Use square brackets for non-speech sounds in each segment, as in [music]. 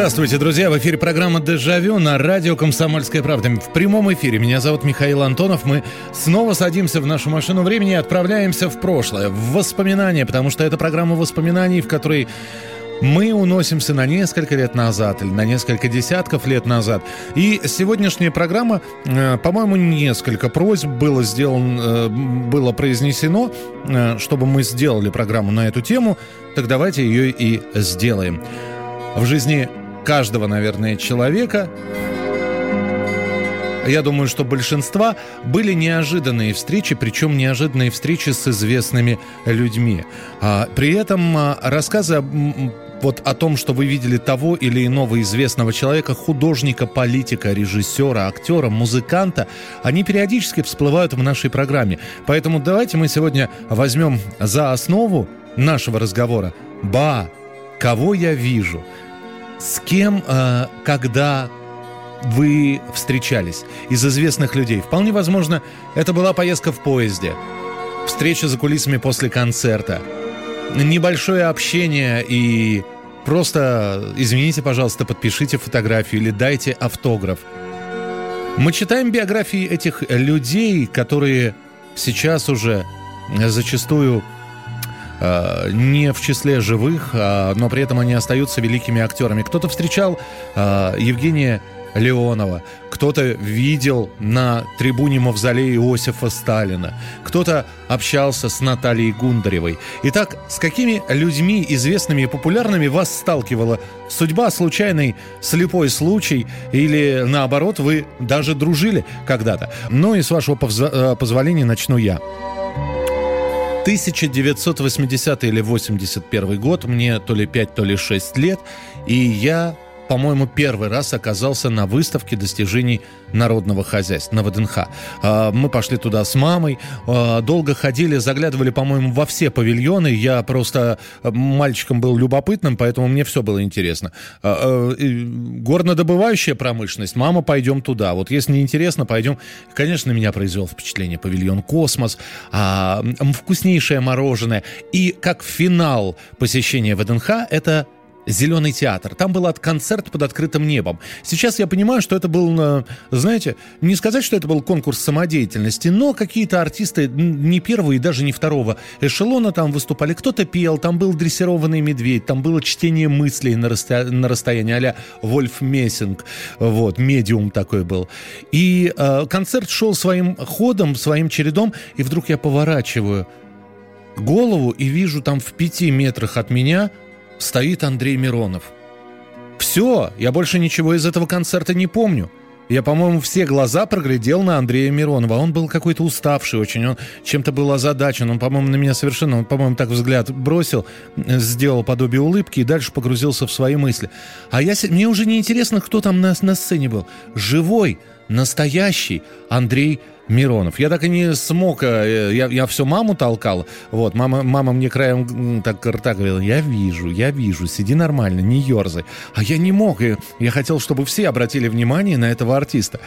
Здравствуйте, друзья! В эфире программа «Дежавю» на радио «Комсомольская правда». В прямом эфире. Меня зовут Михаил Антонов. Мы снова садимся в нашу машину времени и отправляемся в прошлое, в воспоминания, потому что это программа воспоминаний, в которой мы уносимся на несколько лет назад или на несколько десятков лет назад. И сегодняшняя программа, э, по-моему, несколько просьб было сделано, э, было произнесено, э, чтобы мы сделали программу на эту тему. Так давайте ее и сделаем. В жизни каждого, наверное, человека я думаю, что большинства были неожиданные встречи, причем неожиданные встречи с известными людьми. А, при этом а, рассказы вот о том, что вы видели того или иного известного человека, художника, политика, режиссера, актера, музыканта, они периодически всплывают в нашей программе. Поэтому давайте мы сегодня возьмем за основу нашего разговора «Ба, кого я вижу?» С кем, э, когда вы встречались из известных людей? Вполне возможно, это была поездка в поезде, встреча за кулисами после концерта, небольшое общение и просто, извините, пожалуйста, подпишите фотографию или дайте автограф. Мы читаем биографии этих людей, которые сейчас уже зачастую э, не в числе живых, а, но при этом они остаются великими актерами. Кто-то встречал э, Евгения Леонова, кто-то видел на трибуне мавзолея Иосифа Сталина, кто-то общался с Натальей Гундаревой. Итак, с какими людьми, известными и популярными, вас сталкивала судьба, случайный слепой случай или, наоборот, вы даже дружили когда-то? Ну и с вашего э, позволения начну я. 1980 или 81 год, мне то ли 5, то ли 6 лет, и я, по-моему, первый раз оказался на выставке достижений народного хозяйства, на ВДНХ. А, Мы пошли туда с мамой, а, долго ходили, заглядывали, по-моему, во все павильоны. Я просто э, мальчиком был любопытным, поэтому мне все было интересно. А, э, Горнодобывающая промышленность, мама, пойдем туда. Вот если не интересно, пойдем. Конечно, меня произвел впечатление павильон «Космос», вкуснейшее мороженое. И как финал посещения ВДНХ, это Зеленый театр. Там был концерт под открытым небом. Сейчас я понимаю, что это был, э, знаете, не сказать, что это был конкурс самодеятельности, но какие-то артисты не первого и даже не второго эшелона там выступали. Кто-то пел, там был дрессированный медведь, там было чтение мыслей на, расстоя- на расстоянии а-ля Вольф Мессинг. Вот, медиум такой был. И э, концерт шел своим ходом, своим чередом, и вдруг я поворачиваю голову и вижу там в пяти метрах от меня стоит Андрей Миронов. Все, я больше ничего из этого концерта не помню. Я, по-моему, все глаза проглядел на Андрея Миронова. Он был какой-то уставший очень, он чем-то был озадачен. Он, по-моему, на меня совершенно, он, по-моему, так взгляд бросил, э, сделал подобие улыбки и дальше погрузился в свои мысли. А я, мне уже не интересно, кто там на, на сцене был. Живой, настоящий Андрей Миронов. Я так и не смог, э, я, я все маму толкал, вот, мама, мама мне краем так рта говорила, я вижу, я вижу, сиди нормально, не ерзай. А я не мог, и я хотел, чтобы все обратили внимание на этого артиста.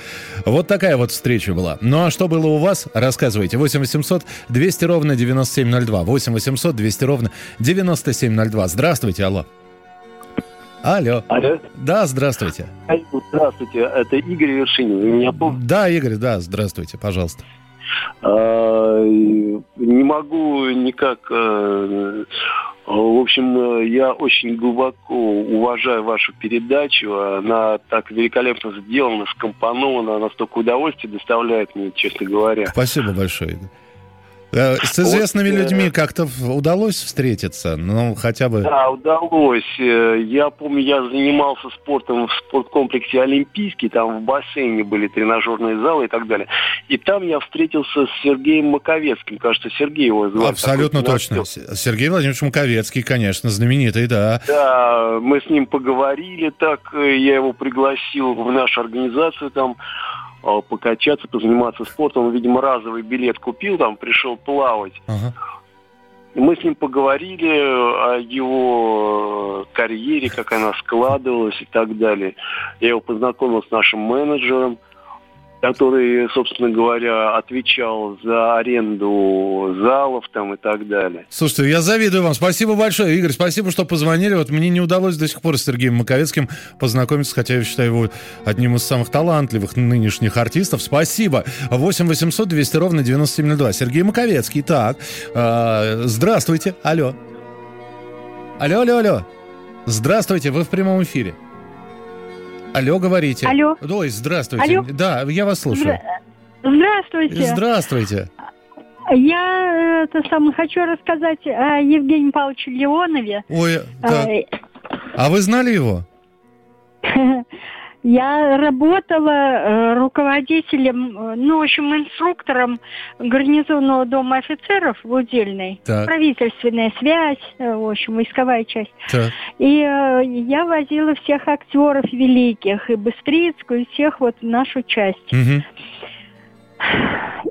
Вот такая вот встреча была. Ну а что было у вас, рассказывайте. 8 800 200 ровно 9702. 8 800 200 ровно 9702. Здравствуйте, алло. Алло. Алло. Да, здравствуйте. Здравствуйте, это Игорь Вершинин. Вы меня помните? Да, Игорь, да, здравствуйте, пожалуйста. А, Не могу никак... э, В общем, я очень глубоко уважаю вашу передачу. Она так великолепно сделана, скомпонована, она столько удовольствия доставляет мне, честно говоря. Спасибо большое, Игорь. Э, с известными вот, людьми как-то удалось встретиться? Ну, хотя бы... Да, удалось. Э, я помню, я занимался спортом в спорткомплексе «Олимпийский», там в бассейне были тренажерные залы и так далее. И там я встретился с Сергеем Маковецким. Кажется, Сергей его звали. Абсолютно точно. Сергей Владимирович Маковецкий, конечно, знаменитый, да. Да, мы с ним поговорили так. Э, я его пригласил в нашу организацию там Э, покачаться, позаниматься спортом. Он, видимо, разовый билет купил, там пришел плавать. Ага. Мы с ним поговорили о его карьере, как она складывалась и так далее. Я его познакомил с нашим менеджером – который, собственно говоря, отвечал за аренду залов там и так далее. Слушайте, я завидую вам. Спасибо большое, Игорь. Спасибо, что позвонили. Вот мне не удалось до сих пор с Сергеем Маковецким познакомиться, хотя я считаю его одним из самых талантливых нынешних артистов. Спасибо. 8 800 200 ровно 9702. Сергей Маковецкий. Так, э, здравствуйте. Алло. Алло, алло, алло. Здравствуйте, вы в прямом эфире. Алло, говорите. Алло. Ой, здравствуйте. Алло. Да, я вас слушаю. Здравствуйте. Здравствуйте. Я это самое хочу рассказать о Евгении Павловиче Леонове. Ой, да. А вы знали его? [laughs] Я работала э, руководителем, э, ну, в общем, инструктором гарнизонного дома офицеров в Удельной. Так. Правительственная связь, э, в общем, войсковая часть. Так. И я возила всех актеров великих, и Быстрицкую, и всех вот в нашу часть. Угу.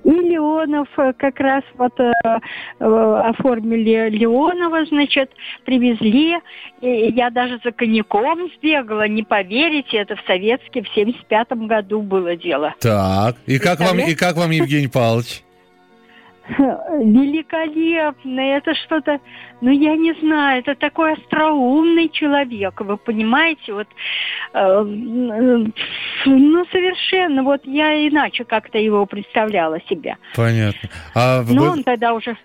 И Леонов э, как раз вот э, э, оформили Леонова, значит, привезли. И я даже за коньяком сбегала, не поверите, это в советске в 75 году было дело. Так, и как вам, и как вам Евгений Павлович? [laughs] великолепно, это что-то, ну я не знаю, это такой остроумный человек, вы понимаете, вот, э, ну совершенно, вот я иначе как-то его представляла себя. Понятно. А Но он тогда уже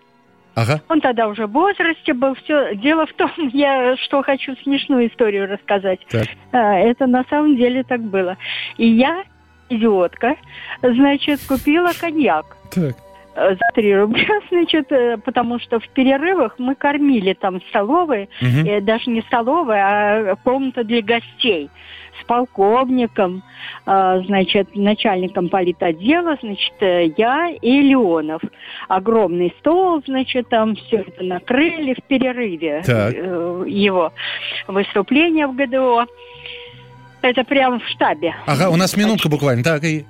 Ага. Он тогда уже в возрасте был. Все. Дело в том, [laughs] я что хочу смешную историю рассказать. Так. А, это на самом деле так было. И я, идиотка, значит, купила коньяк. Так. Э, за 3 рубля, [laughs] значит, э, потому что в перерывах мы кормили там столовые, угу. э, даже не столовая, а комната для гостей с полковником, э, значит, начальником политотдела, значит, я и Леонов. Огромный стол, значит, там все это накрыли в перерыве э, его выступления в ГДО. Это прямо в штабе. Ага, у нас минутка буквально, так и...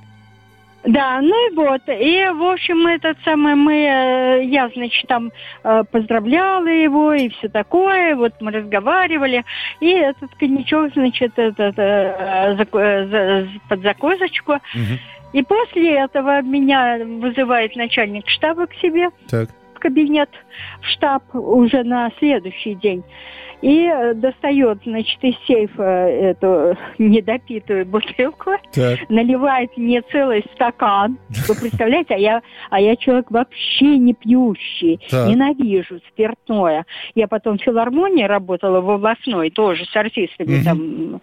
Да, ну и вот. И, в общем, этот самый мы, э, я, значит, там э, поздравляла его и все такое. Вот мы разговаривали. И этот коньячок, значит, этот, э, под закозочку. Угу. И после этого меня вызывает начальник штаба к себе. Так. Кабинет, в штаб уже на следующий день и э, достает, значит, из сейфа эту недопитую бутылку, так. наливает мне целый стакан. Вы представляете, а я, а я человек вообще не пьющий, так. ненавижу спиртное. Я потом в филармонии работала в областной, тоже с артистами угу. там.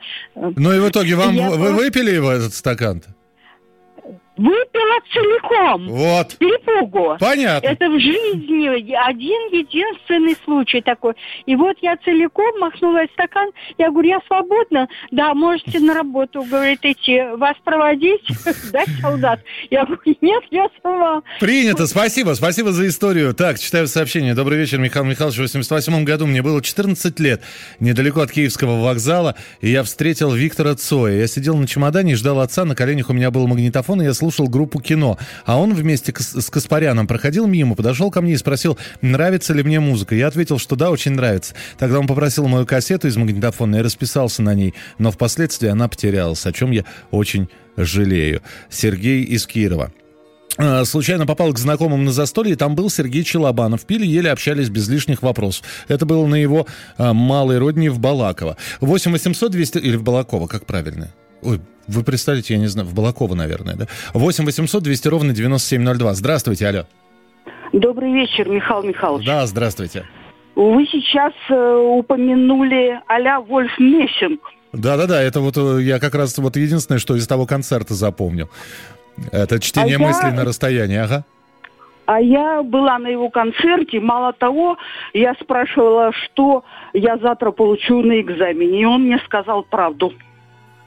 Ну и в итоге вам я вы выпили его этот стакан-то? Выпила целиком. Вот. Перепугу. Понятно. Это в жизни один единственный случай такой. И вот я целиком махнула стакан. Я говорю, я свободна? Да, можете на работу, говорит, идти. Вас проводить? [laughs] Да, солдат? Я говорю, нет, я сама. Принято, спасибо, спасибо за историю. Так, читаю сообщение. Добрый вечер, Михаил Михайлович. В 88 году мне было 14 лет, недалеко от Киевского вокзала, и я встретил Виктора Цоя. Я сидел на чемодане и ждал отца, на коленях у меня был магнитофон, и я слушал группу кино. А он вместе с Каспаряном проходил мимо, подошел ко мне и спросил, нравится ли мне музыка. Я ответил, что да, очень нравится. Тогда он попросил мою кассету из магнитофона и расписался на ней. Но впоследствии она потерялась, о чем я очень жалею. Сергей из Кирова а, случайно попал к знакомым на застолье, там был Сергей Челобанов. Пили, еле общались без лишних вопросов. Это было на его а, малой родине в Балаково. 8 800 200... Или в Балаково, как правильно? Ой, вы представите, я не знаю, в Балаково, наверное, да? 8 800 200 ровно 9702. Здравствуйте, алло. Добрый вечер, Михаил Михайлович. Да, здравствуйте. Вы сейчас э, упомянули а-ля Вольф Мессинг. Да-да-да, это вот э, я как раз вот единственное, что из того концерта запомнил. Это чтение а мыслей я... на расстоянии, ага. А я была на его концерте. Мало того, я спрашивала, что я завтра получу на экзамене. И он мне сказал правду.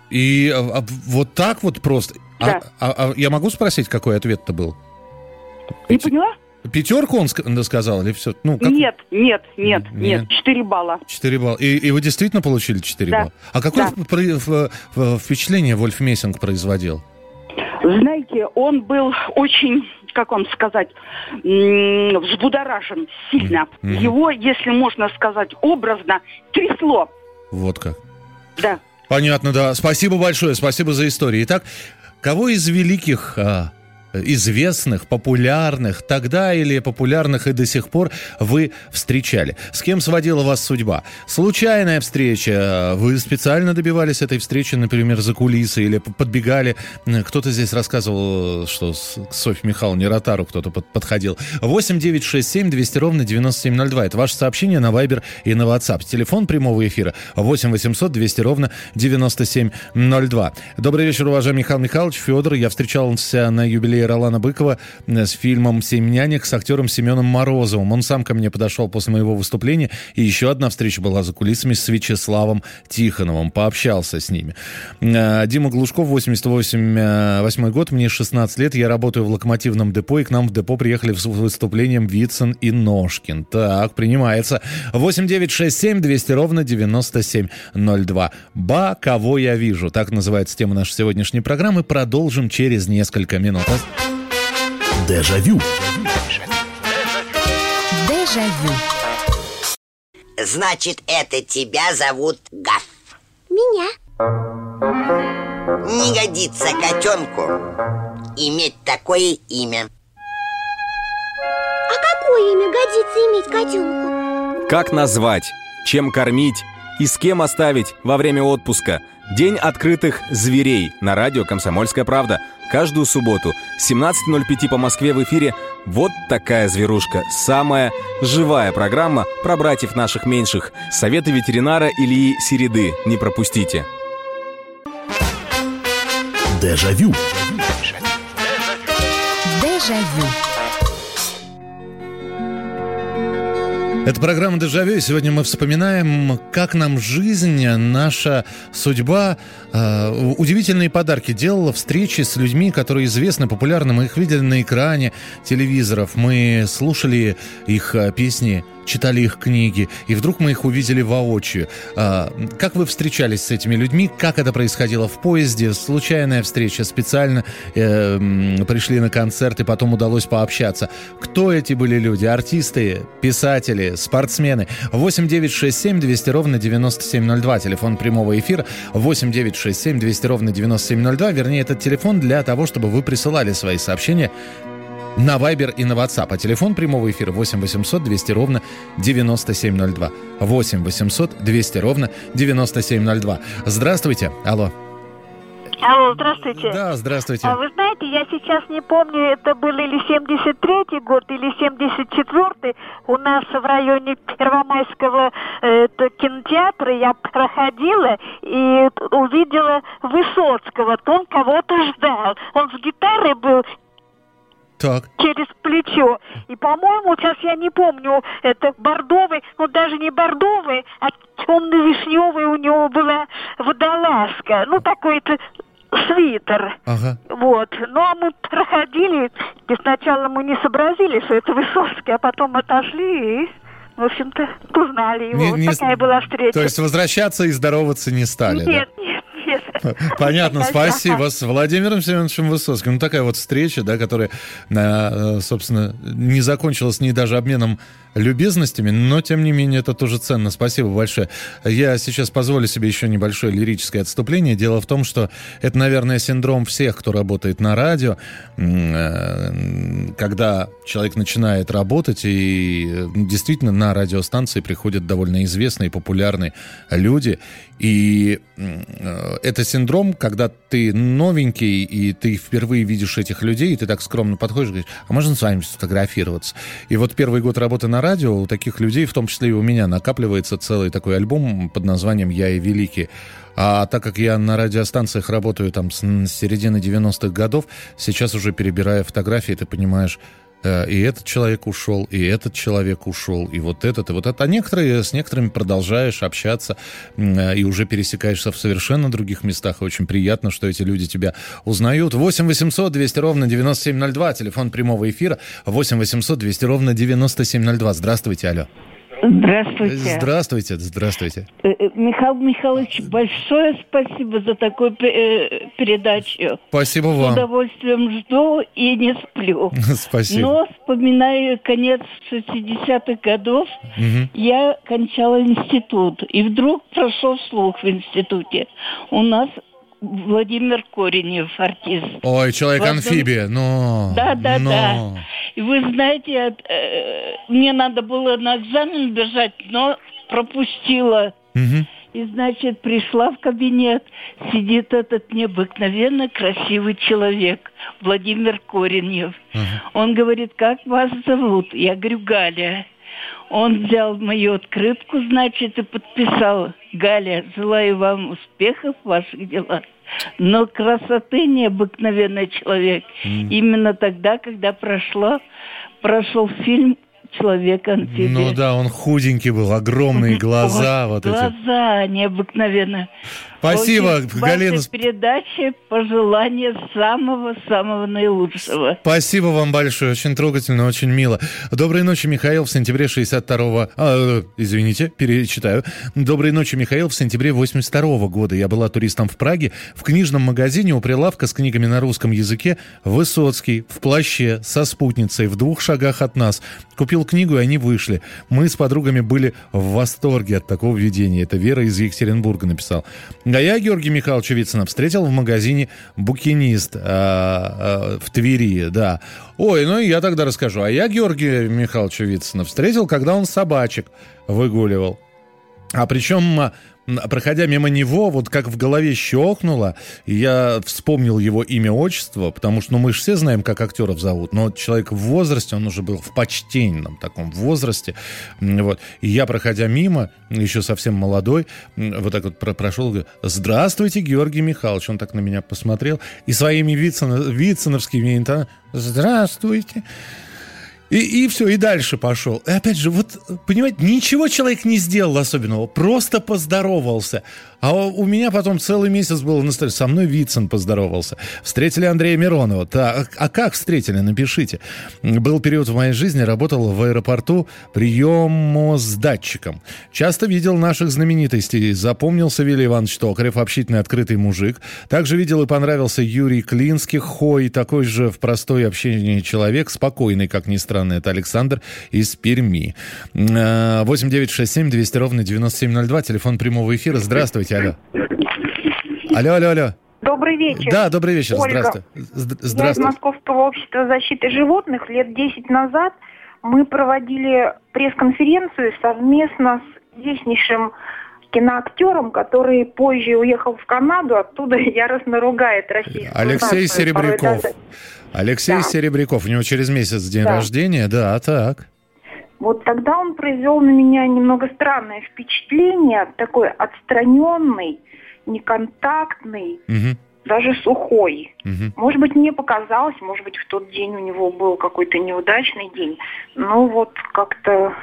И а, а, вот так вот просто. А, Да. а, а я могу спросить, какой ответ-то был? Не поняла? Пятерку он ск- сказал или все? Ну, как... Нет, нет, нет, Нет. Четыре балла. 4 балла. И, и вы действительно получили 4 Да. балла? А какое Да. впечатление Вольф Мессинг производил? Знаете, он был очень, как вам сказать, взбудоражен сильно. Мгм. Его, если можно сказать образно, трясло. Вот как. Да. Понятно, да. Спасибо большое, спасибо за историю. Итак, кого из великих а, известных, популярных тогда или популярных и до сих пор вы встречали? С кем сводила вас судьба? Случайная встреча? Вы специально добивались этой встречи, например, за кулисы или подбегали? Кто-то здесь рассказывал, что к Софье Михайловне Ротару кто-то под- подходил. 8 9 6 7 200 ровно 9702. Это ваше сообщение на Viber и на WhatsApp. Телефон прямого эфира 8 800 200 ровно 9702. Добрый вечер, уважаемый Михаил Михайлович. Федор, я встречался на юбилее Ролана Быкова э, с фильмом «Семь нянек» с актером Семеном Морозовым. Он сам ко мне подошел после моего выступления. И еще одна встреча была за кулисами с Вячеславом Тихоновым. Пообщался с ними. Э, Дима Глушков, 88 э, восьмой год, мне 16 лет. Я работаю в локомотивном депо, и к нам в депо приехали с выступлением Вицин и Ножкин. Так, принимается. 8967 200 ровно 9702. Ба, кого я вижу. Так называется тема нашей сегодняшней программы. Продолжим через несколько минут. Дежавю. Дежавю. Значит, это тебя зовут Гав. Меня. Не годится котенку иметь такое имя. А какое имя годится иметь котенку? Как назвать, чем кормить и с кем оставить во время отпуска. День открытых зверей на радио «Комсомольская правда». Каждую субботу 17.05 по Москве в эфире «Вот такая зверушка». Самая живая программа про братьев наших меньших. Советы ветеринара Ильи Середы. Не пропустите. Дежавю. Дежавю. Это программа «Дежавю», и сегодня мы вспоминаем, как нам жизнь, наша судьба, э, удивительные подарки делала встречи с людьми, которые известны, популярны. Мы их видели на экране телевизоров, мы слушали их э, песни, читали их книги, и вдруг мы их увидели воочию. А, Как вы встречались с этими людьми? Как это происходило в поезде? Случайная встреча? Специально э, пришли на концерт и потом удалось пообщаться? Кто эти были люди? Артисты, писатели, спортсмены? 8 9 6 7 200 ровно 9702. Телефон прямого эфира 8 9 6 7 200 ровно 9702. Вернее, этот телефон для того, чтобы вы присылали свои сообщения на Viber и на WhatsApp. А телефон прямого эфира 8 800 200 ровно 9702. 8 800 200 ровно 9702. Здравствуйте. Алло. Алло, здравствуйте. Да, здравствуйте. А вы знаете, я сейчас не помню, это был или 73-й год, или 74-й. У нас в районе Первомайского э, кинотеатра я проходила и увидела Высоцкого. То он кого-то ждал. Он с гитарой был Так. через плечо. И, по-моему, сейчас я не помню, это бордовый, ну даже не бордовый, а темно-вишневый у него была водолазка. Ну, такой-то свитер. Ага. Вот. Ну, а мы проходили, и сначала мы не сообразили, что это Высоцкий, а потом отошли и, в общем-то, узнали его. Не- вот не- такая была встреча. То есть возвращаться и здороваться не стали, да? Нет, нет. Понятно, спасибо. С Владимиром Семеновичем Высоцким. Ну, такая вот встреча, да, которая, э, собственно, не закончилась ни даже обменом любезностями, но, тем не менее, это тоже ценно. Спасибо большое. Я сейчас позволю себе еще небольшое лирическое отступление. Дело в том, что это, наверное, синдром всех, кто работает на радио, э, когда человек начинает работать, и э, действительно на радиостанции приходят довольно известные, популярные люди, и э, это синдром, когда ты новенький, и ты впервые видишь этих людей, и ты так скромно подходишь и говоришь, а можно с вами сфотографироваться? И вот первый год работы на радио у таких людей, в том числе и у меня, накапливается целый такой альбом под названием «Я и великий». А так как я на радиостанциях работаю там с, середины 90-х годов, сейчас уже перебирая фотографии, ты понимаешь, и этот человек ушел, и этот человек ушел, и вот этот, и вот это. А некоторые, с некоторыми продолжаешь общаться э, и уже пересекаешься в совершенно других местах. Очень приятно, что эти люди тебя узнают. 8 800 200 ровно 9702, телефон прямого эфира. 8 800 200 ровно 9702. Здравствуйте, алло. Здравствуйте. Здравствуйте, здравствуйте. Э, э, Михаил Михайлович, большое спасибо за такую э, передачу. Спасибо С вам. удовольствием жду и не сплю. [laughs] Спасибо. Но вспоминаю конец 60-х годов, Мгм. я кончала институт. И вдруг прошел слух в институте. У нас Владимир Коренев, артист. Ой, человек-амфибия, но... Да, да, но... да. И вы знаете, э, мне надо было на экзамен бежать, но пропустила. Мгм. И, значит, пришла в кабинет, сидит этот необыкновенно красивый человек, Владимир Коренев. Он говорит, как вас зовут? Я говорю, Галя. Он взял мою открытку, значит, и подписал. Галя, желаю вам успехов в ваших делах. Но красоты необыкновенный человек. Именно тогда, когда прошло, прошел фильм «Человек амфибия». Ну да, он худенький был, огромные глаза вот эти. Глаза необыкновенно. Спасибо, Очень Галина. Вашей передаче пожелания самого-самого наилучшего. Спасибо вам большое, очень трогательно, очень мило. Доброй ночи, Михаил, в сентябре 62-го... а, э, извините, перечитаю. Доброй ночи, Михаил, в сентябре 82-го года я была туристом в Праге. В книжном магазине у прилавка с книгами на русском языке Высоцкий в плаще со спутницей в двух шагах от нас. Купил книгу, и они вышли. Мы с подругами были в восторге от такого видения. Это Вера из Екатеринбурга написал. А я Георгия Михайловича Вицина встретил в магазине «Букинист» а, а, в Твери, да. Ой, ну я тогда расскажу. А я Георгия Михайловича Вицина встретил, когда он собачек выгуливал. А причем, а, проходя мимо него, вот как в голове щелкнуло, я вспомнил его имя, отчество, потому что, ну, мы же все знаем, как актеров зовут, но человек в возрасте, он уже был в почтенном таком возрасте, вот. И я, проходя мимо, еще совсем молодой, вот так вот про- прошел, говорю, здравствуйте, Георгий Михайлович, он так на меня посмотрел, и своими Вицина- вициновскими интонациями, здравствуйте, и, и все, и дальше пошел. И опять же, вот, понимаете, ничего человек не сделал особенного, просто поздоровался. А у меня потом целый месяц было на столе. Со мной Вицин поздоровался. Встретили Андрея Миронова. Так, а как встретили? Напишите. Был период в моей жизни, работал в аэропорту приемоздатчиком. Часто видел наших знаменитостей. Запомнил Савелий Иванович Токарев, общительный, открытый мужик. Также видел и понравился Юрий Клинских, Хой, такой же в простой общении человек, спокойный, как ни странно. Это Александр из Перми. Э, 8967 200 ровно 9702, телефон прямого эфира. Здравствуйте, алло. Алло, алло, алло. Добрый вечер. Да, добрый вечер, Ольга. здравствуй. Зд- Я из Здравствуй. Московского общества защиты животных. Лет 10 назад мы проводили пресс-конференцию совместно с известнейшим киноактером, который позже уехал в Канаду, оттуда [laughs] яростно ругает российскую Алексей нацию. Порой Серебряков. даже- Алексей Да. Серебряков. У него через месяц день Да. рождения, да, так. Вот тогда он произвел на меня немного странное впечатление, такой отстраненный, неконтактный, Мгм, даже сухой. мгм. Может быть, мне показалось, может быть, в тот день у него был какой-то неудачный день. Но вот как-то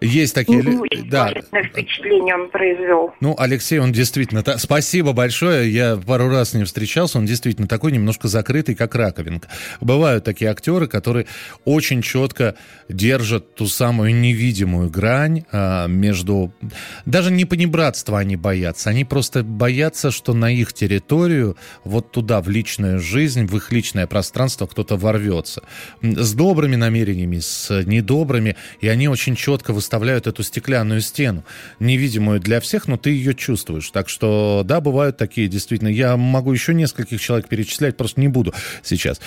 Есть такие... очень Да, впечатление он произвел. Ну, Алексей, он действительно... та- Спасибо большое. Я пару раз с ним встречался. Он действительно такой немножко закрытый, как раковинка. Бывают такие актеры, которые очень четко держат ту самую невидимую грань а, между... Даже не понебратства они боятся. Они просто боятся, что на их территорию, вот туда, в личную жизнь, в их личное пространство кто-то ворвется. С добрыми намерениями, с недобрыми. И они очень четко выставляют эту стеклянную стену, невидимую для всех, но ты ее чувствуешь. Так что, да, бывают такие, действительно. Я могу еще нескольких человек перечислять, просто не буду сейчас.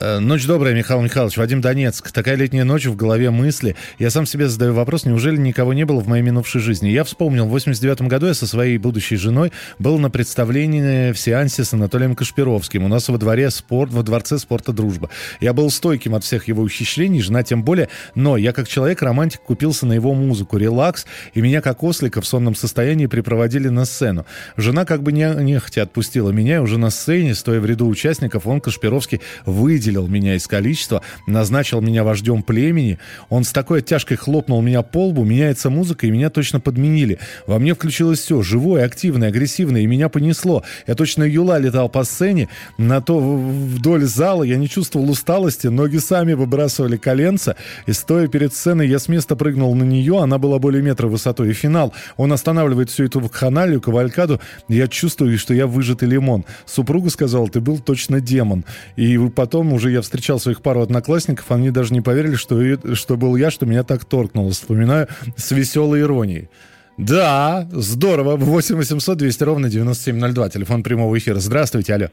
Э, Ночь добрая, Михаил Михайлович. Вадим Донецк. Такая летняя ночь, в голове мысли. Я сам себе задаю вопрос, неужели никого не было в моей минувшей жизни? Я вспомнил, в 89 году я со своей будущей женой был на представлении в сеансе с Анатолием Кашпировским. У нас во дворе спорт, во дворце спорта «Дружба». Я был стойким от всех его ухищрений, жена тем более, но я как человек-романтик купился на его музыку «Релакс», и меня как ослика в сонном состоянии припроводили на сцену. Жена как бы не, нехотя отпустила меня, и уже на сцене, стоя в ряду участников, он, Кашпировский, выйдя выделил меня из количества, назначил меня вождем племени. Он с такой оттяжкой хлопнул меня по лбу, меняется музыка, и меня точно подменили. Во мне включилось все, живое, активное, агрессивное, и меня понесло. Я точно юла летал по сцене, на то вдоль зала я не чувствовал усталости, ноги сами выбрасывали коленца, и стоя перед сценой, я с места прыгнул на нее, она была более метра высотой. И финал, он останавливает всю эту вакханалию, кавалькаду, я чувствую, что я выжатый лимон. Супруга сказала, ты был точно демон. И потом уже я встречал своих пару одноклассников, они даже не поверили, что, что был я, что меня так торкнуло. Вспоминаю с веселой иронией. Да, здорово. 8 800 200 ровно 9702. Телефон прямого эфира. Здравствуйте, алло.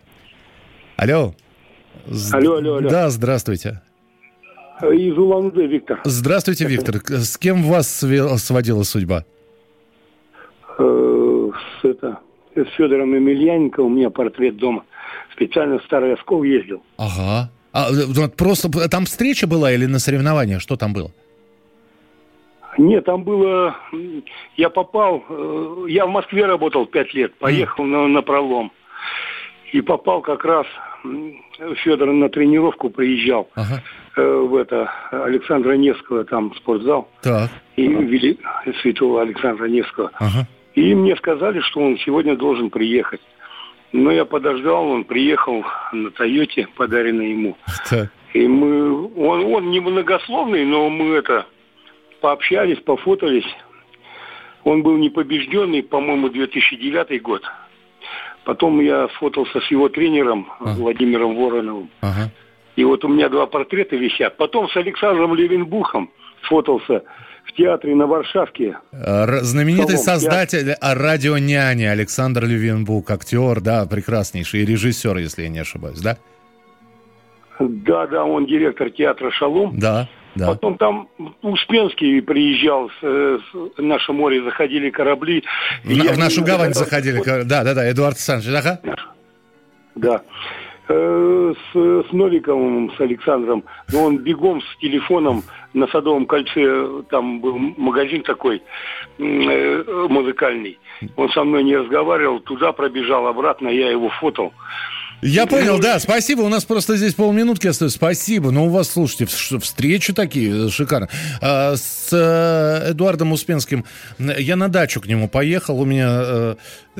Алло. Алло, алло, алло. Да, здравствуйте. Из улан Виктор. Здравствуйте, Виктор. С кем вас сводила судьба? Э, с, это, с Федором Емельяненко у меня портрет дома. Специально в Старый Оскол ездил. Ага. А, просто там встреча была или на соревнования? Что там было? Нет, там было... Я попал... Э, я в Москве работал пять лет. Поехал mm. на, на пролом. И попал как раз... Федор на тренировку приезжал. Ага. Э, в это Александра Невского, там спортзал. Так. И вели святого Александра Невского. Ага. И мне сказали, что он сегодня должен приехать. Но я подождал, он приехал на Тойоте, подаренной ему. И мы, он, он не многословный, но мы это пообщались, пофотались. Он был непобежденный, по-моему, 2009 год. Потом я сфотался с его тренером ага. Владимиром Вороновым. Ага. И вот у меня два портрета висят. Потом с Александром Левинбухом сфотался в театре на Варшавке. Знаменитый создатель радио «Няни» Александр Левинбук, актер, да, прекраснейший, и режиссер, если я не ошибаюсь, да? Да, да, он директор театра «Шалом». Да. Да. Потом там Успенский приезжал, с, с, наше море заходили корабли. В, в нашу гавань заходили, вот, да, да, да, Эдуард Александрович, ага. Да. Э, с, с Новиковым, с Александром, но он бегом с телефоном на Садовом кольце, там был магазин такой э, музыкальный. Он со мной не разговаривал, туда пробежал, обратно я его фотал. Я понял, да, спасибо. У нас просто здесь полминутки остается. Спасибо. Но у вас, слушайте, встречи такие шикарно. А, с э, Эдуардом Успенским я на дачу к нему поехал. У меня э,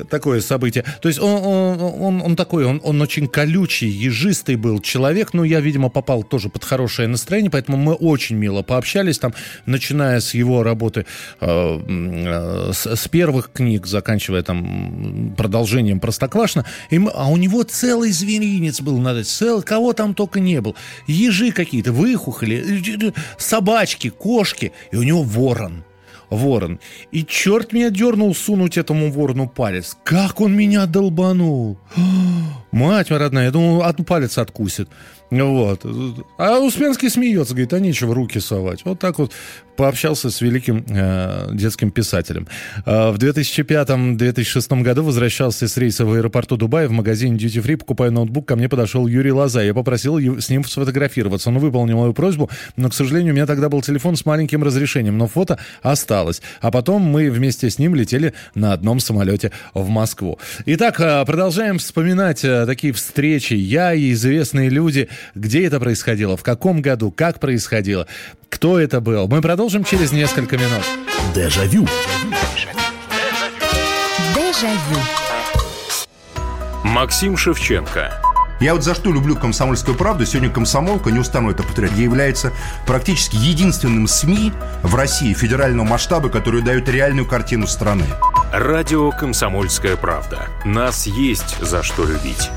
такое событие. То есть он, он, он, такой, он, он очень колючий, ежистый был человек. Но я, видимо, попал тоже под хорошее настроение, поэтому мы очень мило пообщались там, начиная с его работы, э, с, первых книг, заканчивая там продолжением Простоквашина. И а у него целый зверинец был, надо, цел, кого там только не был. Ежи какие-то выхухоли, собачки, кошки, и у него ворон. Ворон. И черт меня дернул сунуть этому ворону палец. Как он меня долбанул. [gasps] Мать моя родная, я думал, одну палец откусит. Вот. А Успенский смеется, говорит, а нечего руки совать. Вот так вот пообщался с великим э, детским писателем. Э, в 2005-2006 году возвращался с рейса в аэропорту Дубая в магазине Duty Free, покупая ноутбук, ко мне подошел Юрий Лоза. Я попросил с ним сфотографироваться. Он выполнил мою просьбу, но, к сожалению, у меня тогда был телефон с маленьким разрешением, но фото осталось. А потом мы вместе с ним летели на одном самолете в Москву. Итак, э, продолжаем вспоминать э, такие встречи. Я и известные люди – где это происходило, в каком году, как происходило, кто это был. Мы продолжим через несколько минут. Дежавю. Дежавю. Максим Шевченко. Я вот за что люблю «Комсомольскую правду». Сегодня «Комсомолка», не устану это повторять, является практически единственным СМИ в России федерального масштаба, который дает реальную картину страны. Радио «Комсомольская правда». Нас есть за что любить.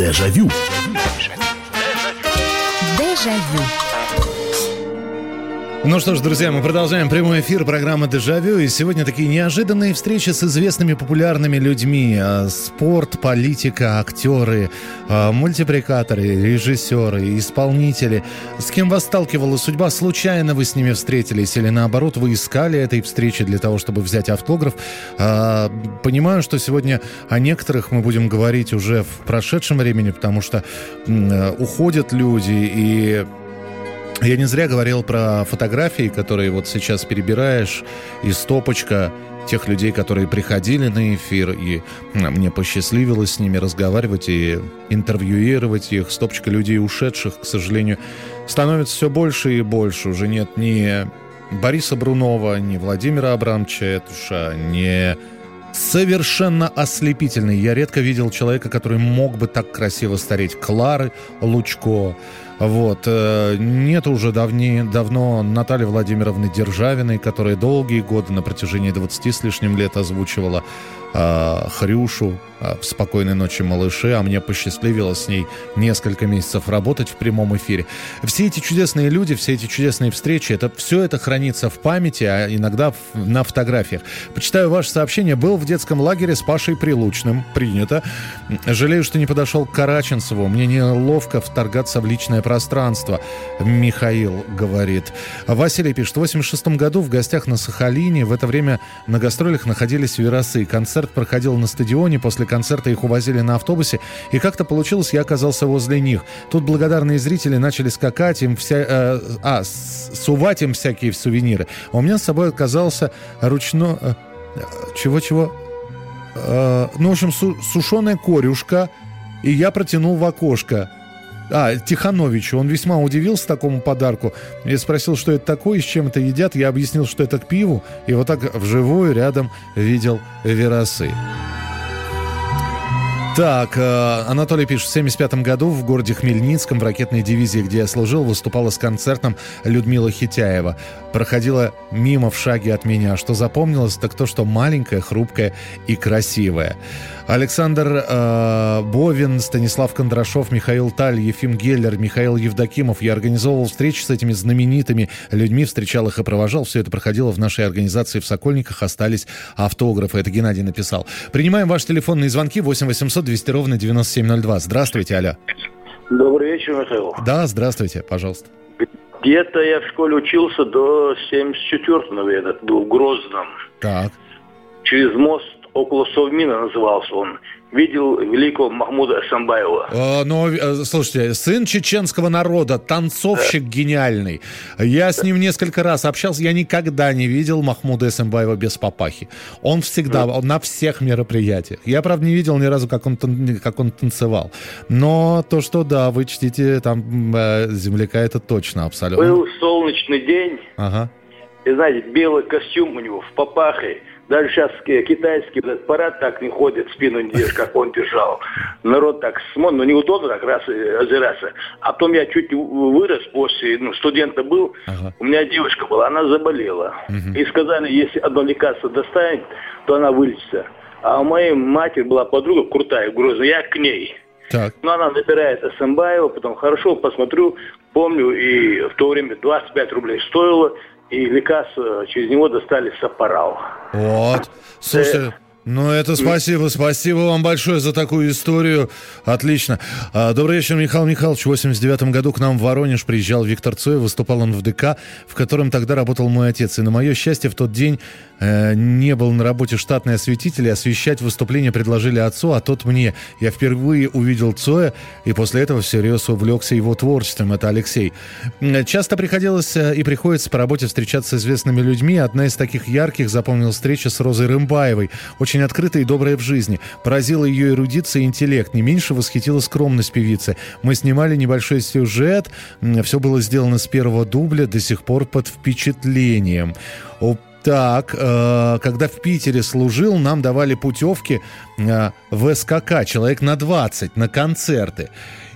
Дежавю. Дежавю. Ну что ж, друзья, мы продолжаем прямой эфир программы «Дежавю». И сегодня такие неожиданные встречи с известными популярными людьми. А, спорт, политика, актеры, а, мультипликаторы, режиссеры, исполнители. С кем вас сталкивала судьба? Случайно вы с ними встретились? Или наоборот, вы искали этой встречи для того, чтобы взять автограф? А, понимаю, что сегодня о некоторых мы будем говорить уже в прошедшем времени, потому что уходят люди, и Я не зря говорил про фотографии, которые вот сейчас перебираешь, и стопочка тех людей, которые приходили на эфир, и мне посчастливилось с ними разговаривать и интервьюировать их. Стопочка людей ушедших, к сожалению, становится все больше и больше. Уже нет ни Бориса Брунова, ни Владимира Абрамовича Этуша, ни совершенно ослепительный. Я редко видел человека, который мог бы так красиво стареть. Клары Лучко. Вот. Э, нет уже давнее, давно Натальи Владимировны Державиной, которая долгие годы на протяжении 20 с лишним лет озвучивала Хрюшу, а, в «Спокойной ночи, малыши», а мне посчастливилось с ней несколько месяцев работать в прямом эфире. Все эти чудесные люди, все эти чудесные встречи, это все это хранится в памяти, а иногда на фотографиях. Почитаю ваше сообщение. Был в детском лагере с Пашей Прилучным. Принято. Жалею, что не подошел к Караченцеву. Мне неловко вторгаться в личное пространство. Михаил говорит. Василий пишет. В 86 году в гостях на Сахалине. В это время на гастролях находились веросы. Концерт проходил на стадионе. После концерта их увозили на автобусе, и как-то получилось, я оказался возле них. Тут благодарные зрители начали скакать, им вся, э, а, сувать им всякие сувениры. А у меня с собой оказался ручно... Э, чего-чего? Э, ну, в общем, су, сушеная корюшка, и я протянул в окошко. А, Тихановичу. Он весьма удивился такому подарку. Я спросил, что это такое с чем это едят. Я объяснил, что это к пиву. И вот так вживую рядом видел веросы. Так, э, Анатолий пишет, в 1975 году в городе Хмельницком в ракетной дивизии, где я служил, выступала с концертом Людмила Хитяева. Проходила мимо в шаге от меня. Что запомнилось, так то, что маленькая, хрупкая и красивая. Александр э, Бовин, Станислав Кондрашов, Михаил Таль, Ефим Геллер, Михаил Евдокимов. Я организовывал встречи с этими знаменитыми людьми, встречал их и провожал. Все это проходило в нашей организации в Сокольниках. Остались автографы. Это Геннадий написал. Принимаем ваши телефонные звонки 8 800 200 ровно 9702. Здравствуйте, алло. Добрый вечер, Михаил. Да, здравствуйте, пожалуйста. Где-то я в школе учился до 74-го, наверное, был в Грозном. Так. Через мост около Совмина назывался он, видел великого Махмуда Асамбаева. Э, ну, э, слушайте, сын чеченского народа, танцовщик да. гениальный. Я с ним несколько раз общался, я никогда не видел Махмуда Асамбаева без папахи. Он всегда, да. он на всех мероприятиях. Я, правда, не видел ни разу, как он, как он танцевал. Но то, что, да, вы чтите там э, земляка, это точно, абсолютно. Был солнечный день. Ага. И, знаете, белый костюм у него в папахе даже сейчас китайский этот парад так не ходит, спину не держишь, как он держал. Народ так смотрит, ну неудобно так раз э, озираться. А потом я чуть вырос после, ну, студента был, ага. у меня девушка была, она заболела. Угу. И сказали, если одно лекарство достанет, то она вылечится. А у моей матери была подруга крутая, грозная, я к ней. Так. Но она набирает Асамбаева, потом хорошо посмотрю, помню, и в то время 25 рублей стоило, и лекарства через него достали сапарал. Вот. Слушай, ну, это спасибо. Спасибо вам большое за такую историю. Отлично. А, добрый вечер, Михаил Михайлович. В 89 году к нам в Воронеж приезжал Виктор Цой. Выступал он в ДК, в котором тогда работал мой отец. И на мое счастье, в тот день э, не был на работе штатный осветитель. И освещать выступление предложили отцу, а тот мне. Я впервые увидел Цоя, и после этого всерьез увлекся его творчеством. Это Алексей. Часто приходилось э, и приходится по работе встречаться с известными людьми. Одна из таких ярких запомнил встреча с Розой Рымбаевой. Очень очень открытая и добрая в жизни. Поразила ее эрудиция и интеллект. Не меньше восхитила скромность певицы. Мы снимали небольшой сюжет. Все было сделано с первого дубля, до сих пор под впечатлением. Так, э, когда в Питере служил, нам давали путевки э, в СКК, человек на 20, на концерты.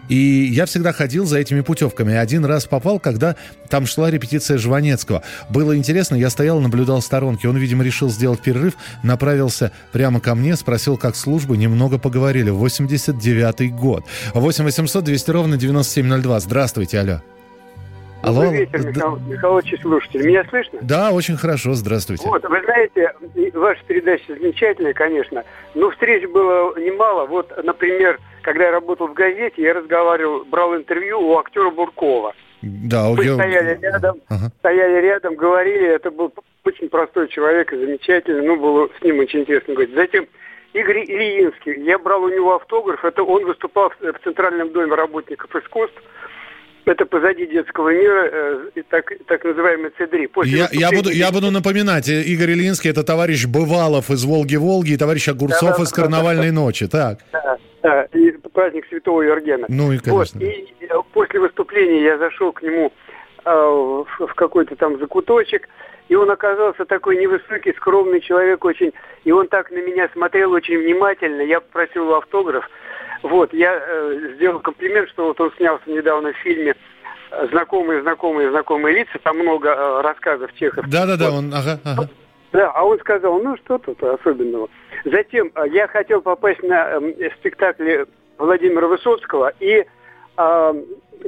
И я всегда ходил за этими путевками. Один раз попал, когда там шла репетиция Жванецкого. Было интересно, я стоял, наблюдал сторонки. Он, видимо, решил сделать перерыв, направился прямо ко мне, спросил, как служба, немного поговорили. 89-й год. 8 800 200 ровно 9702. Здравствуйте, алло. Алло. Добрый вечер, Михаил, Михайлович, слушатель. Меня слышно? Да, очень хорошо, здравствуйте. Вот, вы знаете, ваша передача замечательная, конечно, но встреч было немало. Вот, например, когда я работал в газете, я разговаривал, брал интервью у актера Буркова. Да, Мы я... стояли рядом, ага. стояли рядом, говорили, это был очень простой человек и замечательный, ну, было с ним очень интересно говорить. Затем Игорь Ильинский, я брал у него автограф, это он выступал в Центральном доме работников искусств, Это позади детского мира, э, так, так называемый Цедри. Я, я, буду, я буду напоминать, э, Игорь Ильинский это товарищ Бывалов из «Волги-Волги» и товарищ Огурцов да, из «Карнавальной да, ночи». Так. Да, да, и праздник Святого Юргена. Ну и, конечно. Вот, и после выступления я зашел к нему э, в, в какой-то там закуточек, и он оказался такой невысокий, скромный человек очень, и он так на меня смотрел очень внимательно, я попросил его автограф, вот, я э, сделал комплимент, что вот он снялся недавно в фильме «Знакомые, знакомые, знакомые лица», там много э, рассказов Чехов. Да-да-да, вот. он, ага, ага. Да, а он сказал, ну что тут особенного. Затем э, я хотел попасть на э, спектакль Владимира Высоцкого, и э,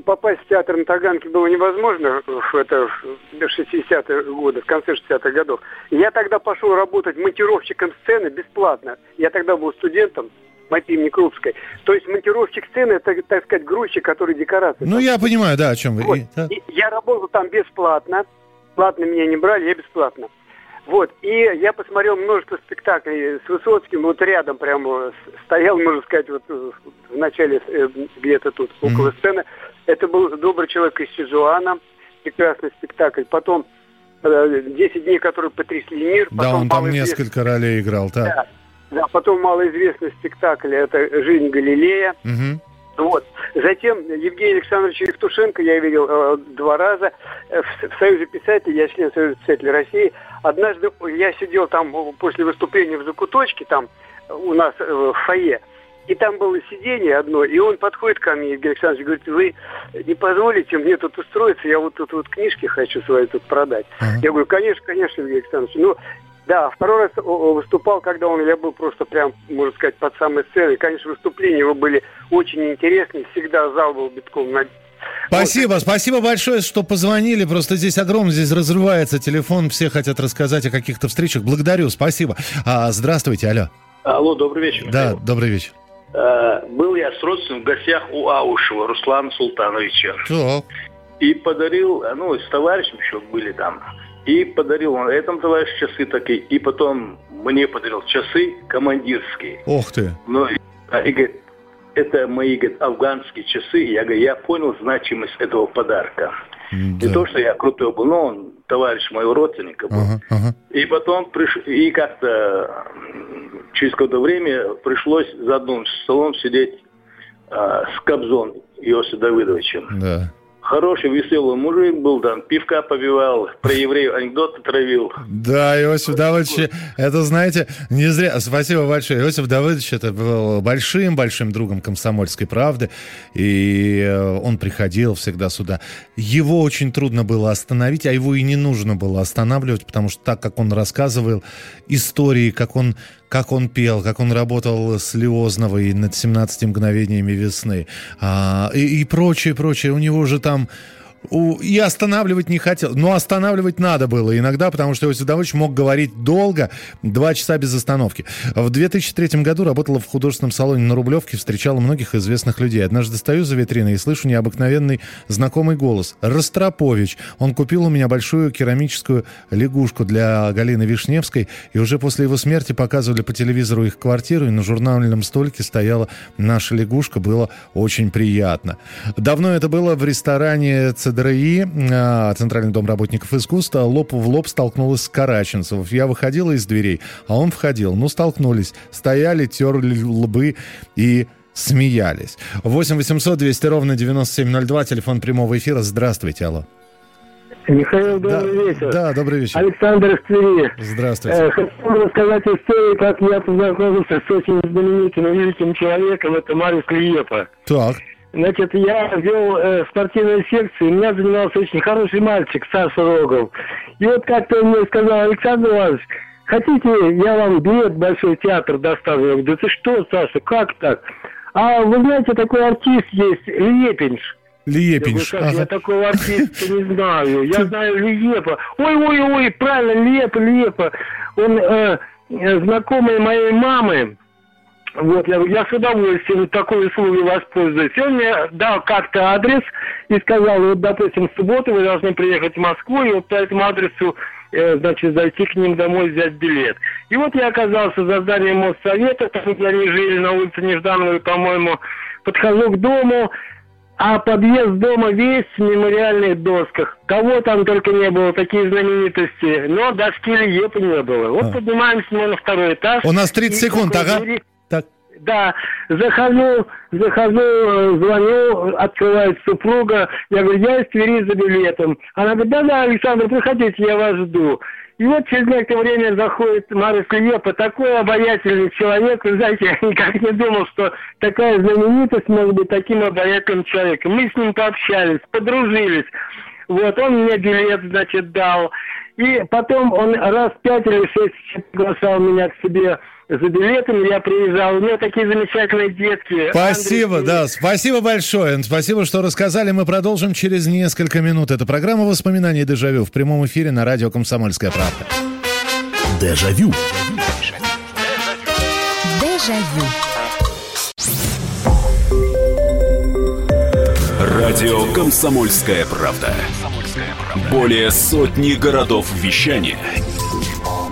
попасть в театр на Таганке было невозможно в, это, в 60-е годы, в конце 60-х годов. Я тогда пошел работать монтировщиком сцены бесплатно. Я тогда был студентом, Матимни Крупской. То есть монтировщик сцены, это, так сказать, грузчик, который декорации. Ну, я понимаю, да, о чем вы. Вот. Да. И я работал там бесплатно. Платно меня не брали, я бесплатно. Вот, и я посмотрел множество спектаклей с Высоцким, вот рядом прямо стоял, можно сказать, вот в начале э, где-то тут, около mm-hmm. сцены. Это был «Добрый человек из Сизуана», прекрасный спектакль. Потом «10 дней, которые потрясли мир». Да, он там несколько ролей играл, так. Да. Да, потом малоизвестный спектакль это «Жизнь Галилея». Угу. Вот. Затем Евгений Александрович Евтушенко я видел э, два раза в, в Союзе писателей, я член Союза писателей России. Однажды я сидел там после выступления в закуточке, там у нас э, в фойе, и там было сиденье одно, и он подходит ко мне, Евгений Александрович, говорит, вы не позволите мне тут устроиться, я вот тут вот книжки хочу свои тут продать. Uh-huh. Я говорю, конечно, конечно, Евгений Александрович. Ну, да, второй раз выступал, когда он, я был просто прям, можно сказать, под самой сценой. Конечно, выступления его были очень интересные, всегда зал был битком на Спасибо, вот. спасибо большое, что позвонили. Просто здесь огромно, здесь разрывается телефон, все хотят рассказать о каких-то встречах. Благодарю, спасибо. А, здравствуйте, алло. Алло, добрый вечер. Да, Михаил. добрый вечер. А, был я с родственником в гостях у Аушева Руслана Султановича. Так. И подарил, ну, с товарищем еще были там, и подарил он этому товарищу часы такие, и потом мне подарил часы командирские. Ох ты! Ну, и, и говорит, это мои говорит, афганские часы. Я говорю, я понял значимость этого подарка. Да. Не то, что я крутой был, но он товарищ моего родственника был. Ага, ага. И потом приш... и как-то через какое-то время пришлось за одним столом сидеть а, с Кобзон Иосифом Давыдовичем. Да хороший, веселый мужик был, там, пивка побивал, про евреев анекдоты травил. Да, Иосиф Давыдович, это, знаете, не зря, спасибо большое. Иосиф Давыдович это был большим-большим другом комсомольской правды, и э, он приходил всегда сюда. Его очень трудно было остановить, а его и не нужно было останавливать, потому что так, как он рассказывал истории, как он как он пел, как он работал с Лиозновой над 17 мгновениями весны а, и, и прочее, прочее. У него же там и останавливать не хотел. Но останавливать надо было иногда, потому что Иосиф Давыдович мог говорить долго, два часа без остановки. В 2003 году работала в художественном салоне на Рублевке, встречала многих известных людей. Однажды стою за витриной и слышу необыкновенный знакомый голос. Ростропович. Он купил у меня большую керамическую лягушку для Галины Вишневской, и уже после его смерти показывали по телевизору их квартиру, и на журнальном столике стояла наша лягушка. Было очень приятно. Давно это было в ресторане ЦДРИ, а, Центральный дом работников искусства, лоб в лоб столкнулась с Караченцев. Я выходила из дверей, а он входил. Ну, столкнулись. Стояли, терли лбы и смеялись. 8 800 200 ровно 9702, телефон прямого эфира. Здравствуйте, алло. Михаил, добрый да, вечер. Да, добрый вечер. Александр из Твери. Здравствуйте. Э, хочу рассказать историю, как я познакомился с очень знаменитым великим человеком, это Марис Лиепа. Так. Значит, я вел э, спортивную секцию, у меня занимался очень хороший мальчик, Саша Рогов. И вот как-то он мне сказал, Александр Иванович, хотите, я вам билет в Большой театр доставлю? Я говорю, да ты что, Саша, как так? А вы знаете, такой артист есть, Лепинш. Лепинш. Я, говорю, ага. я такого артиста не знаю. Я знаю Лепа. Ой-ой-ой, правильно, Лепа, Лепа. Он э, знакомый моей мамы. Вот, я, я с удовольствием такой услугой воспользуюсь. И он мне дал как-то адрес и сказал, вот, допустим, в субботу вы должны приехать в Москву, и вот по этому адресу, э, значит, зайти к ним домой, взять билет. И вот я оказался за зданием Моссовета, там, где они жили, на улице Неждановой, по-моему, подхожу к дому, а подъезд дома весь в мемориальных досках. Кого там только не было, такие знаменитости. Но доски Лиепа не было. Вот А. поднимаемся мы на второй этаж. У нас 30 И секунд, ага. двери-. Да, захожу, захожу, э, звоню, открывает супруга. Я говорю, я из Твери за билетом. Она говорит, да-да, Александр, приходите, я вас жду. И вот через некоторое время заходит Марис Лиепа, такой обаятельный человек. Вы знаете, [laughs] я никак не думал, что такая знаменитость может быть таким обаятельным человеком. Мы с ним пообщались, подружились. Вот, он мне билет, значит, дал. И потом он раз пять или шесть приглашал меня к себе за билетом, я приезжал. У него такие замечательные детки. Спасибо, да, спасибо большое. Спасибо, что рассказали. Мы продолжим через несколько минут. Это программа воспоминаний «Дежавю» в прямом эфире на радио «Комсомольская правда». Дежавю. Дежавю. Радио «Комсомольская правда». Более сотни городов вещания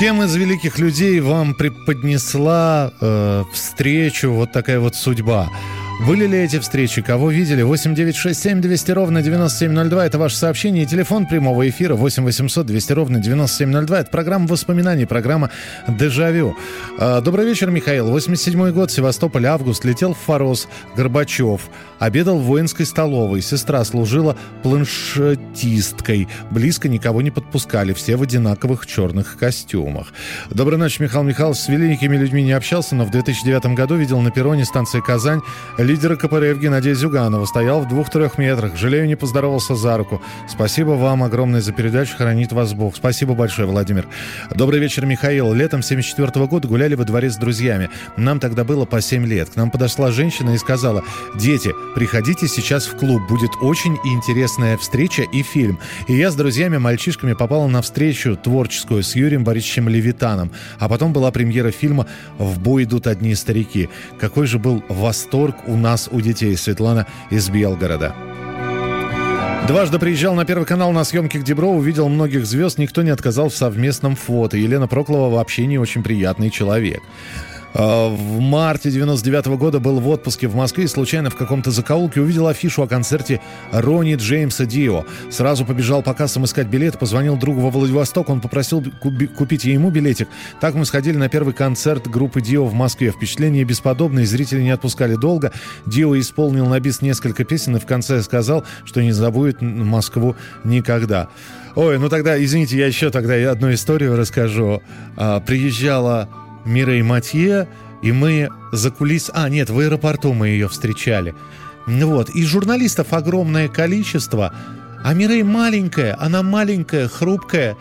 кем из великих людей вам преподнесла э, встречу вот такая вот судьба? Были ли эти встречи? Кого видели? 8 9 6 7 200 ровно 9702. Это ваше сообщение. И телефон прямого эфира 8 800 200 ровно 9702. Это программа воспоминаний, программа «Дежавю». Э, Добрый вечер, Михаил. 87 год, Севастополь, август. Летел в Форос, Горбачев. Обедал в воинской столовой. Сестра служила планшетисткой. Близко никого не подпускали. Все в одинаковых черных костюмах. Доброй ночи, Михаил Михайлович. С великими людьми не общался, но в 2009 году видел на перроне станции «Казань» лидера КПРФ Геннадия Зюганова. Стоял в двух-трех метрах. Жалею, не поздоровался за руку. Спасибо вам огромное за передачу. Хранит вас Бог. Спасибо большое, Владимир. Добрый вечер, Михаил. Летом 74 года гуляли во дворе с друзьями. Нам тогда было по 7 лет. К нам подошла женщина и сказала, дети, приходите сейчас в клуб. Будет очень интересная встреча и фильм. И я с друзьями-мальчишками попала на встречу творческую с Юрием Борисовичем Левитаном. А потом была премьера фильма «В бой идут одни старики». Какой же был восторг у нас, у детей. Светлана из Белгорода. Дважды приезжал на Первый канал на съемки к Дебро, увидел многих звезд, никто не отказал в совместном фото. Елена Проклова вообще не очень приятный человек. А, В марте 99 года был в отпуске в Москве и случайно в каком-то закоулке увидел афишу о концерте Рони Джеймса Дио. Сразу побежал по кассам искать билет, позвонил другу во Владивосток, он попросил купить ему билетик. Так мы сходили на первый концерт группы Дио в Москве. Впечатление бесподобное, зрители не отпускали долго. Дио исполнил на бис несколько песен и в конце сказал, что не забудет Москву никогда. Ой, ну тогда, извините, я еще тогда одну историю расскажу. А, приезжала Мирей Матье, и мы за кулис... А, нет, в аэропорту мы ее встречали. Вот, и журналистов огромное количество, а Мирей маленькая, она маленькая, хрупкая.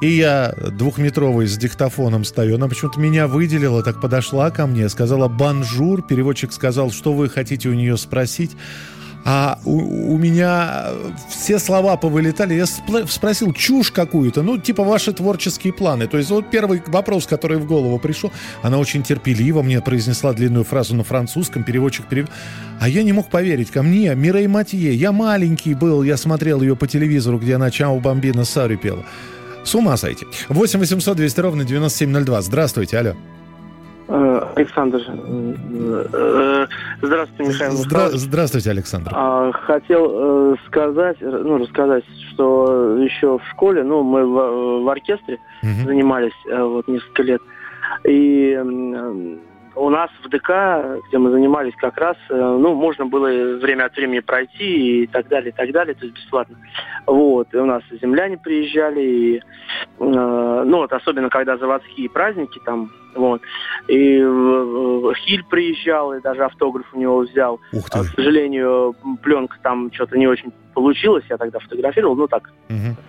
И я двухметровый с диктофоном стою. Она почему-то меня выделила, так подошла ко мне, сказала «бонжур». Переводчик сказал, что вы хотите у нее спросить. А у, у меня все слова повылетали. Я спросил чушь какую-то, ну, типа ваши творческие планы. То есть вот первый вопрос, который в голову пришел, она очень терпеливо мне произнесла длинную фразу на французском, переводчик перевел. А я не мог поверить. Ко мне Мирей Матье. Я маленький был, я смотрел ее по телевизору, где она «Чао, бомбина» Сари пела. С ума сойти. 8 800 200 ровно 9702. Здравствуйте, алло. Э, Александр, э, здравствуйте, Михаил Здра- здравствуйте, Александр. А, Хотел э, сказать, ну, рассказать, что еще в школе, ну, мы в, в оркестре занимались э, вот несколько лет, и у нас в ДК, где мы занимались как раз, ну, можно было время от времени пройти и так далее, и так далее, то есть бесплатно. Вот, и у нас земляне приезжали, и, э, ну, вот особенно когда заводские праздники там, вот, и Хиль приезжал, и даже автограф у него взял. Ух А, К сожалению, пленка там что-то не очень получилось, я тогда фотографировал, ну так,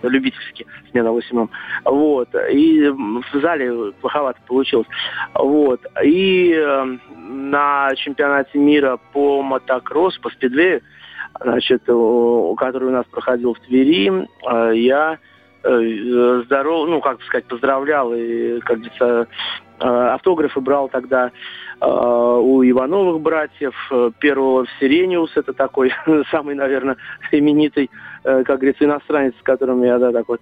любительски, с 8 Вот. И в зале плоховато получилось. Вот. И э, на чемпионате мира по мотокросс, по спидвею, значит, который у нас проходил в Твери, э, я здоров, ну, как сказать, поздравлял и, как говорится, э, автографы брал тогда э, у Ивановых братьев, э, первого Сирениус, это такой [laughs] самый, наверное, именитый, э, как говорится, иностранец, с которым я, да, так вот,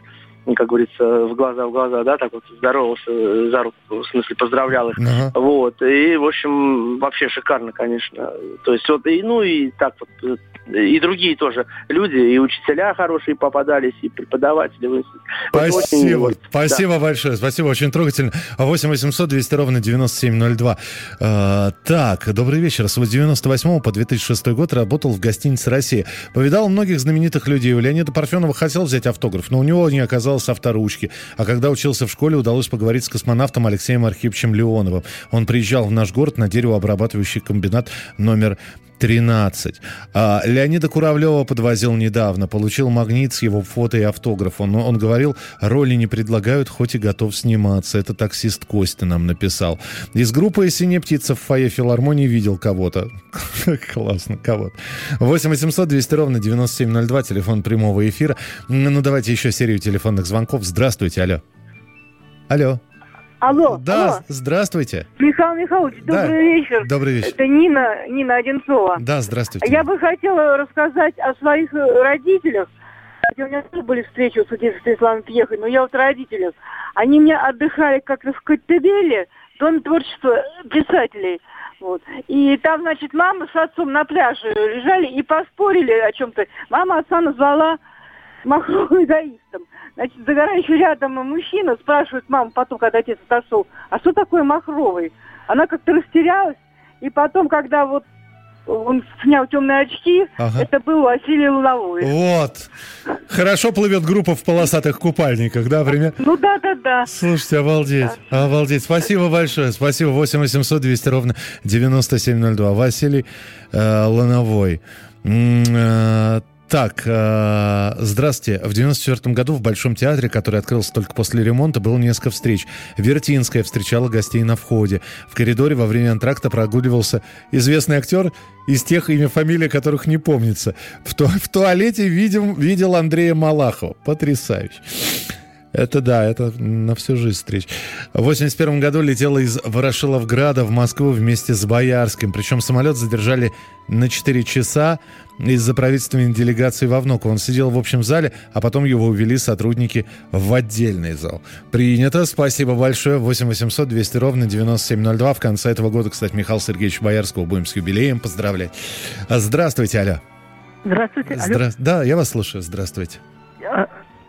как говорится, в глаза в глаза, да, так вот здоровался э, за руку, в смысле, поздравлял их. Ага. Вот, и, в общем, вообще шикарно, конечно. То есть, вот, и, ну, и так вот, э, и другие тоже люди, и учителя хорошие попадались, и преподаватели. Очень, Спасибо, вот, спасибо да. большое, спасибо, очень трогательно. 8 800 200 ровно 9702. Э, так, добрый вечер. С 98 по 2006 год работал в гостинице «Россия». Повидал многих знаменитых людей. У Леонида Парфенова хотел взять автограф, но у него не оказалось авторучки. А когда учился в школе, удалось поговорить с космонавтом Алексеем Архиповичем Леоновым. Он приезжал в наш город на деревообрабатывающий комбинат номер 13. А, Леонида Куравлева подвозил недавно, получил магнит с его фото и автограф. Он, он говорил, роли не предлагают, хоть и готов сниматься. Это таксист Костя нам написал. Из группы «Синяя птица» в фойе филармонии видел кого-то. [laughs] Классно, кого-то. 8 800 200 ровно 9702, телефон прямого эфира. Ну, давайте еще серию телефонных звонков. Здравствуйте, алло. Алло. Алло, Да, алло. здравствуйте. Михаил Михайлович, Да. добрый вечер. Добрый вечер. Это Нина, Нина Одинцова. Да, здравствуйте. Я бы хотела рассказать о своих э, родителях. Хотя У меня тоже были встречи с Станиславом Пьехой, но я вот родителях. Они мне отдыхали как-то в Коттебеле, Дом творчества писателей. Вот. И там, значит, мама с отцом на пляже лежали и поспорили о чем-то. Мама отца назвала махровым эгоистом. Значит, загорающий рядом мужчина спрашивает маму потом, когда отец отошел, а что такое махровый? Она как-то растерялась, и потом, когда вот он снял темные очки, Ага. это был Василий Луновой. Вот. Хорошо плывет группа в полосатых купальниках, да, пример? Ну да, да, да. Слушайте, обалдеть, обалдеть. Спасибо большое, спасибо. 8 800 200 ровно 9702. Василий э, Лановой. Так, э, здравствуйте. В 94 году в Большом театре, который открылся только после ремонта, было несколько встреч. Вертинская встречала гостей на входе. В коридоре во время антракта прогуливался известный актер из тех имя, фамилия которых не помнится. В, ту- в туалете видел, видел Андрея Малахова. Потрясающе. Это да, это на всю жизнь встреч. В 81 году летела из Ворошиловграда в Москву вместе с Боярским. Причем самолет задержали на 4 часа из-за правительственной делегации во Внуково. Он сидел в общем зале, а потом его увели сотрудники в отдельный зал. Принято. Спасибо большое. 8 800 200 ровно 9702. В конце этого года, кстати, Михаил Сергеевич Боярского будем с юбилеем поздравлять. А, Здравствуйте, алло. Здравствуйте. Алло. Здра- Да, я вас слушаю. Здравствуйте.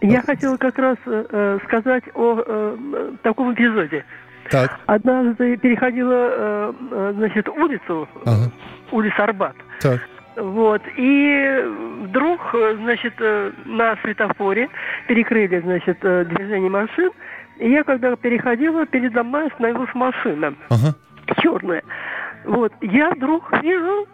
Я хотела как раз э, э, сказать о э, э, таком эпизоде. Так. Однажды переходила, э, э, значит, улицу, Ага. улица Арбат. Так. Вот, и вдруг, значит, на светофоре перекрыли, значит, движение машин, и я, когда переходила, передо мной остановилась машина Ага. черная. Вот, я вдруг вижу,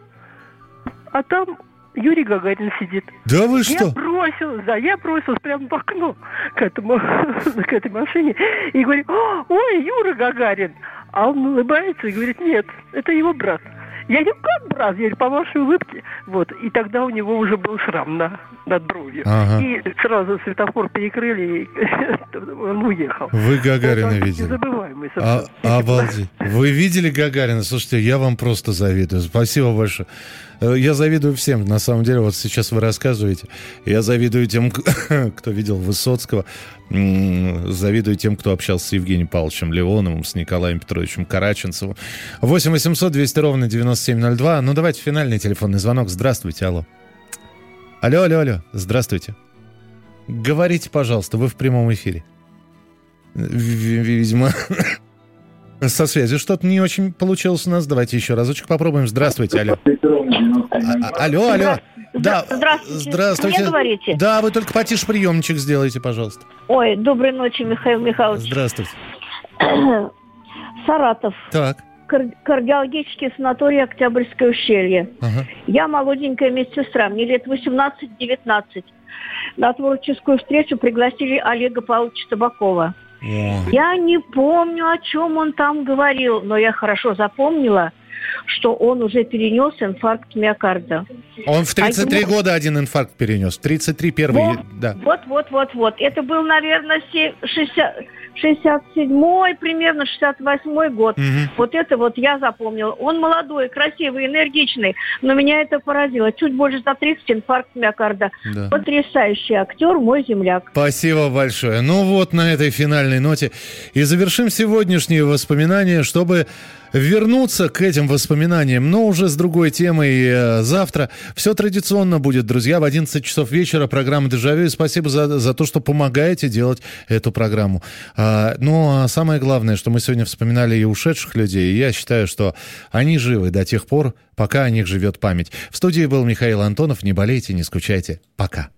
а там Юрий Гагарин сидит. Да вы Я что? бросилась, да, я бросилась прямо в окно к этому, [laughs] к этой машине и говорю, «О, ой, Юра Гагарин. А он улыбается и говорит, нет, это его брат. Я говорю, как брат? Я говорю, по вашей улыбке. Вот, и тогда у него уже был шрам на, над бровью. Ага. И сразу светофор перекрыли, и [laughs] он уехал. Вы Гагарина Это видели? Незабываемый А, обалдеть. Вы видели Гагарина? Слушайте, я вам просто завидую. Спасибо большое. Э, Я завидую всем. На самом деле, вот сейчас вы рассказываете. Я завидую тем, [coughs] кто видел Высоцкого. Завидую тем, кто общался с Евгением Павловичем Леоновым, с Николаем Петровичем Караченцевым. 8 800 200 ровно 9702. Ну, давайте финальный телефонный звонок. Здравствуйте, алло. Алло, алло, алло. Здравствуйте. Говорите, пожалуйста, вы в прямом эфире. В- Видимо, со связью что-то не очень получилось у нас. Давайте еще разочек попробуем. Здравствуйте, алло. А- а- Алло, алло. Да, Здравствуйте. здравствуйте. Мне говорите? Да, вы только потише приемничек сделайте, пожалуйста. Ой, доброй ночи, Михаил Михайлович. Здравствуйте. Саратов. Так. Кар- кардиологический санаторий Октябрьское ущелье. Ага. Я молоденькая медсестра, мне лет 18-19. На творческую встречу пригласили Олега Павловича Табакова. О. Я не помню, о чем он там говорил, но я хорошо запомнила, что он уже перенес инфаркт миокарда. Он в 33 а ему... года один инфаркт перенес. 33 первый, вот, да. Вот, вот, вот, вот. Это был, наверное, 60... 67-й, примерно 68-й год. Угу. Вот это вот я запомнила. Он молодой, красивый, энергичный, но меня это поразило. Чуть больше за 30 инфаркт миокарда. Да. Потрясающий актер, мой земляк. Спасибо большое. Ну вот на этой финальной ноте и завершим сегодняшние воспоминания, чтобы вернуться к этим воспоминаниям, но уже с другой темой э, завтра. Все традиционно будет, друзья, в 11 часов вечера программа «Дежавю». Спасибо за, за то, что помогаете делать эту программу. А, ну, а самое главное, что мы сегодня вспоминали и ушедших людей. И я считаю, что они живы до тех пор, пока о них живет память. В студии был Михаил Антонов. Не болейте, не скучайте. Пока.